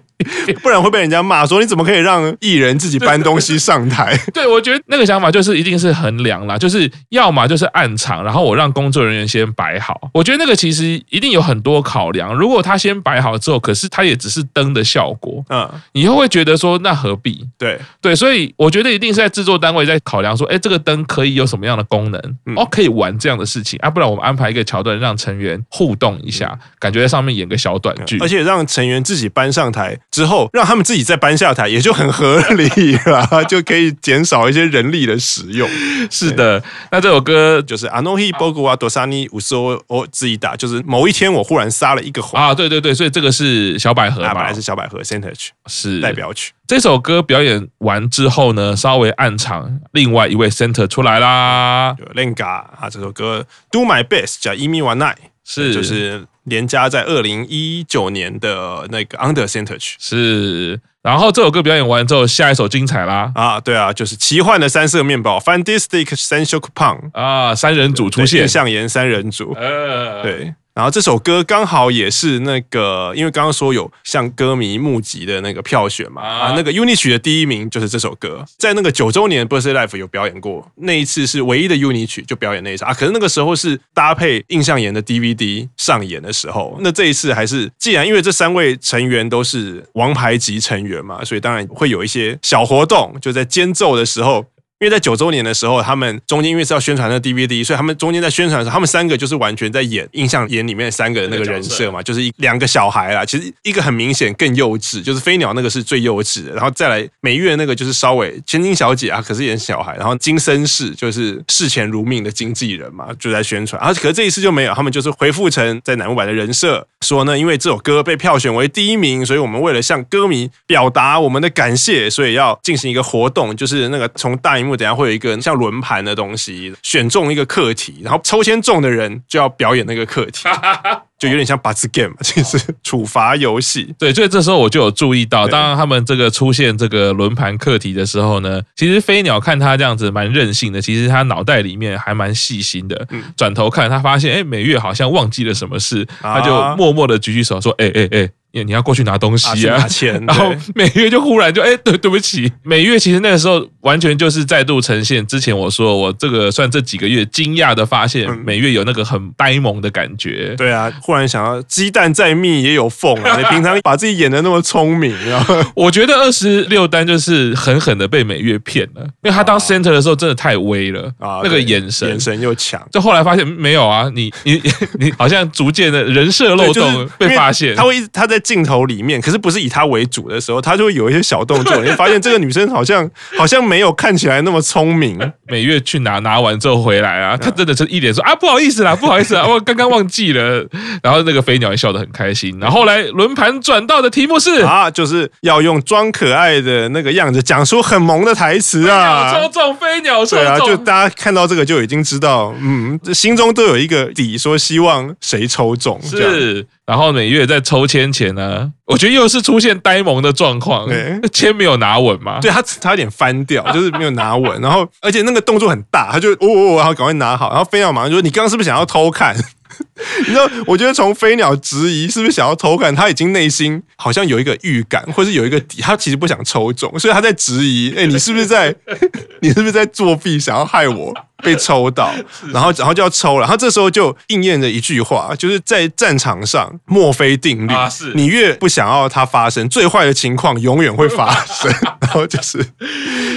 Speaker 2: 不然会被人家骂说，你怎么可以让艺人自己搬东西上台？
Speaker 1: 对，我觉得那个想法就是一定是衡量啦，就是要么就是暗场，然后我让工作人员先摆好。我觉得那个其实一定有很多考量。如果他先摆好之后，可是他也只是灯的效果，嗯，你又会觉得说那何必？
Speaker 2: 对
Speaker 1: 对，所以我觉得一定是在制作单位在考量说，哎，这个灯。可以有什么样的功能？哦，可以玩这样的事情啊，不然我们安排一个桥段，让成员互动一下，感觉在上面演个小短剧，
Speaker 2: 而且让成员自己搬上台之后，让他们自己再搬下台，也就很合理了，就可以减少一些人力的使用。
Speaker 1: 是的，那这首歌
Speaker 2: 就是あの日仆は土佐に嘘をついた，就是某一天我忽然撒了一个谎
Speaker 1: 啊，对对对，所以这个是小百合嘛，
Speaker 2: 本来是小百合 center 曲，
Speaker 1: 是
Speaker 2: 代表曲。
Speaker 1: 这首歌表演完之后呢，稍微暗场，另外一位 center 出来啦
Speaker 2: ，Lenga 啊，这首歌 Do My Best 叫 Imi wa nai，是。就是连加在二零一九年的那个 Under Center 曲
Speaker 1: 是。然后这首歌表演完之后，下一首精彩啦！
Speaker 2: 啊，对啊，就是奇幻的三色面包，Fantastic Senshokupang
Speaker 1: 啊，三人组出现，
Speaker 2: 印象岩三人组，呃，对。然后这首歌刚好也是那个，因为刚刚说有向歌迷募集的那个票选嘛，啊，那个 UNI 曲的第一名就是这首歌，在那个九周年 Birthday Live 有表演过，那一次是唯一的 UNI 曲，就表演那一场啊。可是那个时候是搭配印象岩的 DVD 上演的时候，那这一次还是既然因为这三位成员都是王牌级成员嘛，所以当然会有一些小活动，就在间奏的时候。因为在九周年的时候，他们中间因为是要宣传那 DVD，所以他们中间在宣传的时候，他们三个就是完全在演印象眼里面三个的那个人设嘛，就是一两个小孩啦。其实一个很明显更幼稚，就是飞鸟那个是最幼稚的，然后再来美月那个就是稍微千金小姐啊，可是演小孩，然后金森氏就是视钱如命的经纪人嘛，就在宣传。然后可是这一次就没有，他们就是回复成在南木坂的人设，说呢，因为这首歌被票选为第一名，所以我们为了向歌迷表达我们的感谢，所以要进行一个活动，就是那个从大荧幕。等下会有一个像轮盘的东西，选中一个课题，然后抽签中的人就要表演那个课题，就有点像罚ゲーム，其实处罚游戏。
Speaker 1: 对，所以这时候我就有注意到，当他们这个出现这个轮盘课题的时候呢，其实飞鸟看他这样子蛮任性的，其实他脑袋里面还蛮细心的。转头看他发现，哎，美月好像忘记了什么事，他就默默的举举手说，哎哎哎。你要过去拿东西啊，
Speaker 2: 拿钱，
Speaker 1: 然后美月就忽然就哎，对对不起，美月其实那个时候完全就是再度呈现之前我说我这个算这几个月惊讶的发现，美月有那个很呆萌的感觉。
Speaker 2: 对啊，忽然想要鸡蛋再密也有缝啊！你平常把自己演的那么聪明，然后
Speaker 1: 我觉得二十六单就是狠狠的被美月骗了，因为他当 center 的时候真的太威了啊，那个眼神
Speaker 2: 眼神又强，
Speaker 1: 就后来发现没有啊，你 你你好像逐渐的人设漏洞被发现，
Speaker 2: 他会一直他在。镜头里面，可是不是以他为主的时候，他就会有一些小动作。你会发现 这个女生好像好像没有看起来那么聪明。
Speaker 1: 美月去拿拿完之后回来啊，她真的是一脸说啊，不好意思啦，不好意思啊，我刚刚忘记了。然后那个飞鸟也笑得很开心。然后后来轮盘转到的题目是
Speaker 2: 啊，就是要用装可爱的那个样子讲出很萌的台词啊。
Speaker 1: 抽中飞鸟抽中，
Speaker 2: 对啊，就大家看到这个就已经知道，嗯，心中都有一个底，说希望谁抽中
Speaker 1: 是。然后每月在抽签前呢，我觉得又是出现呆萌的状况，签没有拿稳嘛，
Speaker 2: 对他他有点翻掉，就是没有拿稳，然后而且那个动作很大，他就哦哦，然后赶快拿好，然后飞鸟马上就说：“你刚刚是不是想要偷看？” 你知道，我觉得从飞鸟质疑是不是想要偷看，他已经内心好像有一个预感，或是有一个底，他其实不想抽中，所以他在质疑：哎，你是不是在，你是不是在作弊，想要害我？被抽到？然后，然后就要抽了。他这时候就应验了一句话，就是在战场上墨菲定律：你越不想要它发生，最坏的情况永远会发生。然后就是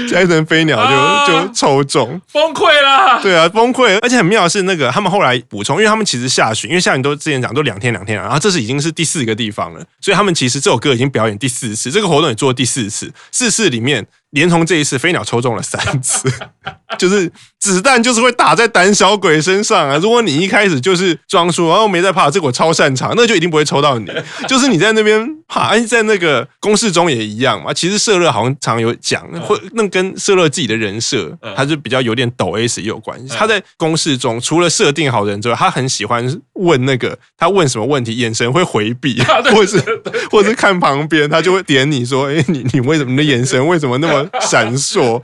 Speaker 2: 加藤飞鸟就就抽中，
Speaker 1: 崩溃了。
Speaker 2: 对啊，崩溃。而且很妙的是，那个他们后来补充，因为他们其实下旬。因为下旬都之前讲，都两天两天了，然后这是已经是第四个地方了，所以他们其实这首歌已经表演第四次，这个活动也做第四次，四次里面。连同这一次，飞鸟抽中了三次，就是子弹就是会打在胆小鬼身上啊！如果你一开始就是装出，然后没在怕，这个我超擅长，那就一定不会抽到你。就是你在那边怕，而且在那个公式中也一样嘛。其实社乐好像常有讲，会那跟社乐自己的人设，他是比较有点抖 S 也有关系。他在公式中除了设定好人之外，他很喜欢问那个他问什么问题，眼神会回避，或者是或者是看旁边，他就会点你说：“哎，你你为什么你的眼神为什么那么？”闪烁，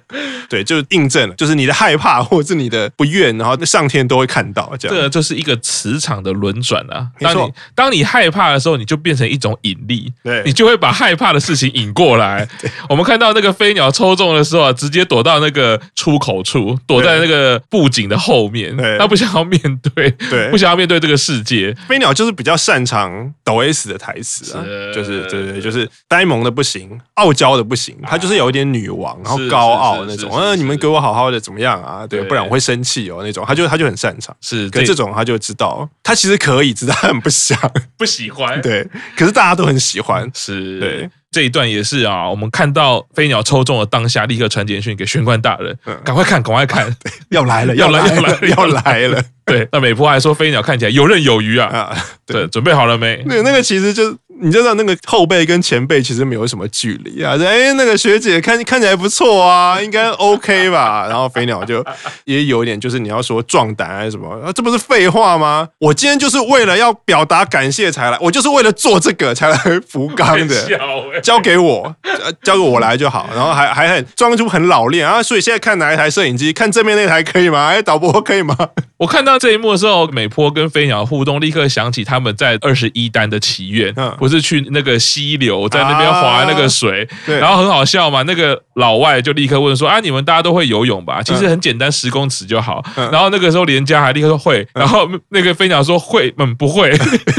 Speaker 2: 对，就印证了，就是你的害怕或者是你的不愿，然后上天都会看到，这样。
Speaker 1: 这就是一个磁场的轮转啊。当你当你害怕的时候，你就变成一种引力，对，你就会把害怕的事情引过来。我们看到那个飞鸟抽中的时候啊，直接躲到那个出口处，躲在那个布景的后面，他不想要面对，对，不想要面对这个世界。
Speaker 2: 飞鸟就是比较擅长抖 S 的台词啊，就是对对，就是呆萌的不行，傲娇的不行，他就是有一点女。王，然后高傲那种，啊，你们给我好好的怎么样啊？对，不然我会生气哦。那种，他就他就很擅长，是，可这种他就知道，他其实可以，只是他很不想，
Speaker 1: 不喜欢，
Speaker 2: 对。可是大家都很喜欢，
Speaker 1: 是对。这一段也是啊，我们看到飞鸟抽中了当下，立刻传简讯给玄关大人，赶快看，赶快看，
Speaker 2: 要来了，要来，要来，要来了。
Speaker 1: 对，那美波还说飞鸟看起来游刃有余啊，对，准备好了没？
Speaker 2: 对，那个其实就。你就知道那个后辈跟前辈其实没有什么距离啊。哎，那个学姐看看起来不错啊，应该 OK 吧？然后飞鸟就也有一点，就是你要说壮胆还是什么？啊，这不是废话吗？我今天就是为了要表达感谢才来，我就是为了做这个才来福冈的。交给我，交给我来就好。然后还还很装出很老练啊。所以现在看哪一台摄影机？看正面那台可以吗？哎，导播可以吗？
Speaker 1: 我看到这一幕的时候，美波跟飞鸟互动，立刻想起他们在二十一单的祈愿，不是去那个溪流，在那边划那个水，然后很好笑嘛。那个老外就立刻问说：“啊，你们大家都会游泳吧？其实很简单，十公尺就好。”然后那个时候连家还立刻说会，然后那个飞鸟说会，嗯，不会，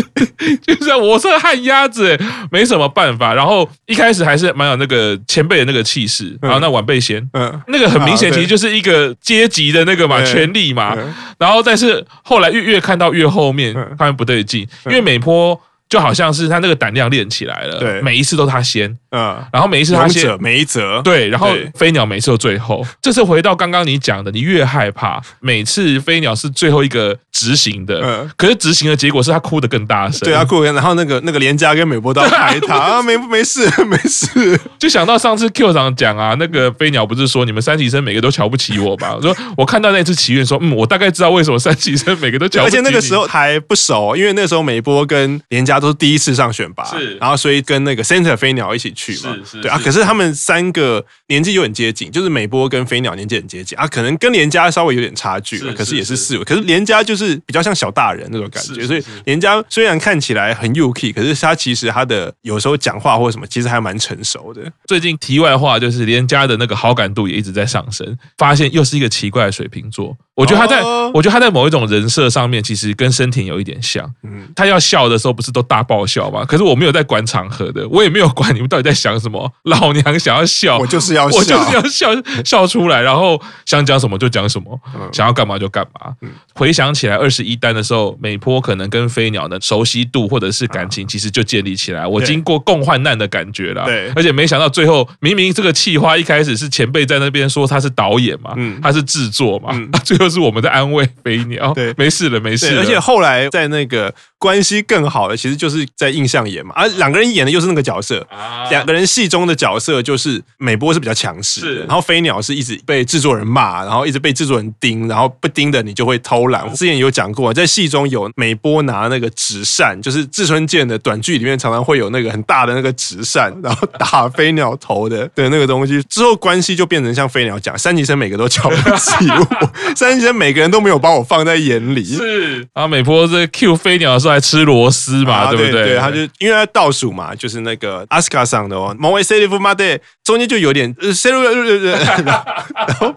Speaker 1: 就是我是旱鸭子，没什么办法。然后一开始还是蛮有那个前辈的那个气势，然后那晚辈先，嗯，那个很明显其实就是一个阶级的那个嘛，权力嘛，然后。但是后来越越看到越后面，发现不对劲，因为每波就好像是他那个胆量练起来了，对，每一次都他先。嗯，然后每一次他先
Speaker 2: 没一则，
Speaker 1: 对，然后飞鸟每次都最后。这次回到刚刚你讲的，你越害怕，每次飞鸟是最后一个执行的，嗯，可是执行的结果是他哭得更大声，
Speaker 2: 对，他哭，然后那个那个连家跟美波都要拍他 啊，没没事 没事，
Speaker 1: 就想到上次 Q 长讲啊，那个飞鸟不是说你们三级生每个都瞧不起我吧？我说我看到那次祈愿说，嗯，我大概知道为什么三级生每个都瞧不起，
Speaker 2: 而且那个时候还不熟，因为那时候美波跟连家都是第一次上选拔，是，然后所以跟那个 Center 飞鸟一起去嘛，是是，对啊，可是他们三个年纪又很接近，就是美波跟飞鸟年纪很接近啊，可能跟连家稍微有点差距，可是也是四位，可是连家就是比较像小大人那种感觉，所以连家虽然看起来很幼气，可是他其实他的有时候讲话或者什么，其实还蛮成熟的。
Speaker 1: 最近题外话就是连家的那个好感度也一直在上升，发现又是一个奇怪的水瓶座。我觉得他在，我觉得他在某一种人设上面，其实跟深田有一点像。嗯，他要笑的时候不是都大爆笑吗？可是我没有在管场合的，我也没有管你们到底在想什么。老娘想要笑，
Speaker 2: 我就是要笑，
Speaker 1: 我就是要笑，笑出来，然后想讲什么就讲什么，想要干嘛就干嘛。回想起来，二十一单的时候，美波可能跟飞鸟的熟悉度或者是感情，其实就建立起来。我经过共患难的感觉了，对，而且没想到最后，明明这个气话一开始是前辈在那边说他是导演嘛，嗯，他是制作嘛，最后是我们在安慰飞鸟，对，没事了，没事了。
Speaker 2: 而且后来在那个关系更好的，其实就是在印象演嘛，而两个人演的又是那个角色，两个人戏中的角色就是美波是比较强势，然后飞鸟是一直被制作人骂，然后一直被制作人盯，然后不盯的你就会偷懒。之前有讲过，在戏中有美波拿那个纸扇，就是志村健的短剧里面常常会有那个很大的那个纸扇，然后打飞鸟头的的那个东西。之后关系就变成像飞鸟讲，三级生每个都瞧不起我，三级生每个人都没有把我放在眼里。
Speaker 1: 是，啊美波在 Q 飞鸟的时候还吃螺丝嘛，对不对？
Speaker 2: 对，他就因为他倒数嘛，就是那个阿斯卡上的哦，某位 C F 妈的。中间就有点呃，然后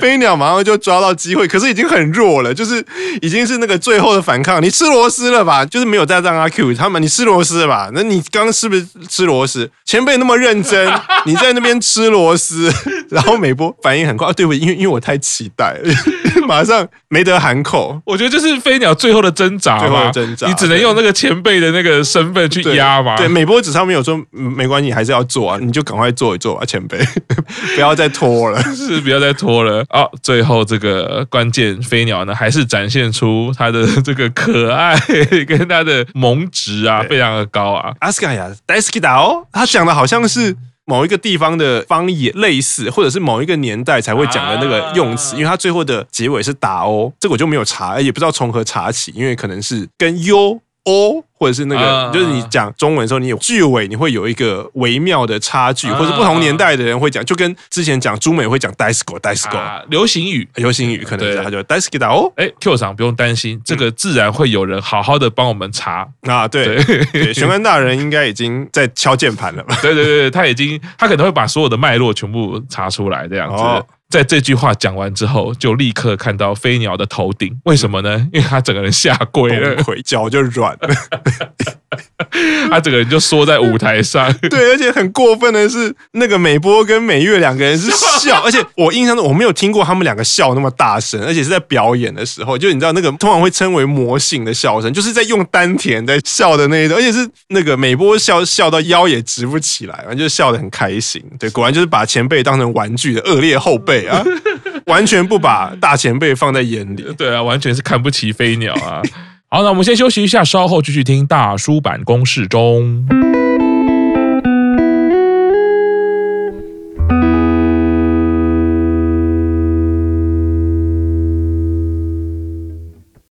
Speaker 2: 飞鸟马上就抓到机会，可是已经很弱了，就是已经是那个最后的反抗。你吃螺丝了吧？就是没有再让阿 Q 他们，你吃螺丝了吧？那你刚刚是不是吃螺丝？前辈那么认真，你在那边吃螺丝，然后美波反应很快，啊、对不？因为因为我太期待了，马上没得喊口。
Speaker 1: 我觉得这是飞鸟最后的挣扎最后的，挣扎，你只能用那个前辈的那个身份去压嘛。
Speaker 2: 对，美波子上面有说没关系，你还是要做啊，你就赶快做一做。吧，前辈，不要再拖了，
Speaker 1: 是不要再拖了啊！最后这个关键飞鸟呢，还是展现出他的这个可爱 跟他的萌值啊，非常的高啊！
Speaker 2: 阿斯卡呀，大好きだ哦，他讲的好像是某一个地方的方言，类似或者是某一个年代才会讲的那个用词，因为它最后的结尾是打哦，这个我就没有查，也不知道从何查起，因为可能是跟优哦。或者是那个，就是你讲中文的时候，你有句尾，你会有一个微妙的差距，或者不同年代的人会讲，就跟之前讲中美会讲 disco disco
Speaker 1: 流行语，
Speaker 2: 流行语可能是他就 disco 哦，
Speaker 1: 哎，Q 厂不用担心，这个自然会有人好好的帮我们查。
Speaker 2: 啊，对，玄关大人应该已经在敲键盘了吧？
Speaker 1: 对对对，他已经，他可能会把所有的脉络全部查出来，这样子，在这句话讲完之后，就立刻看到飞鸟的头顶，为什么呢？因为他整个人下跪了，
Speaker 2: 脚就软了。
Speaker 1: 他整个人就缩在舞台上，
Speaker 2: 对，而且很过分的是，那个美波跟美月两个人是笑，而且我印象中我没有听过他们两个笑那么大声，而且是在表演的时候，就你知道那个通常会称为魔性的笑声，就是在用丹田在笑的那一种，而且是那个美波笑笑到腰也直不起来，反正就笑得很开心。对，果然就是把前辈当成玩具的恶劣后啊，完全不把大前辈放在眼里。
Speaker 1: 对啊，完全是看不起飞鸟啊。好，那我们先休息一下，稍后继续听大叔版公式中。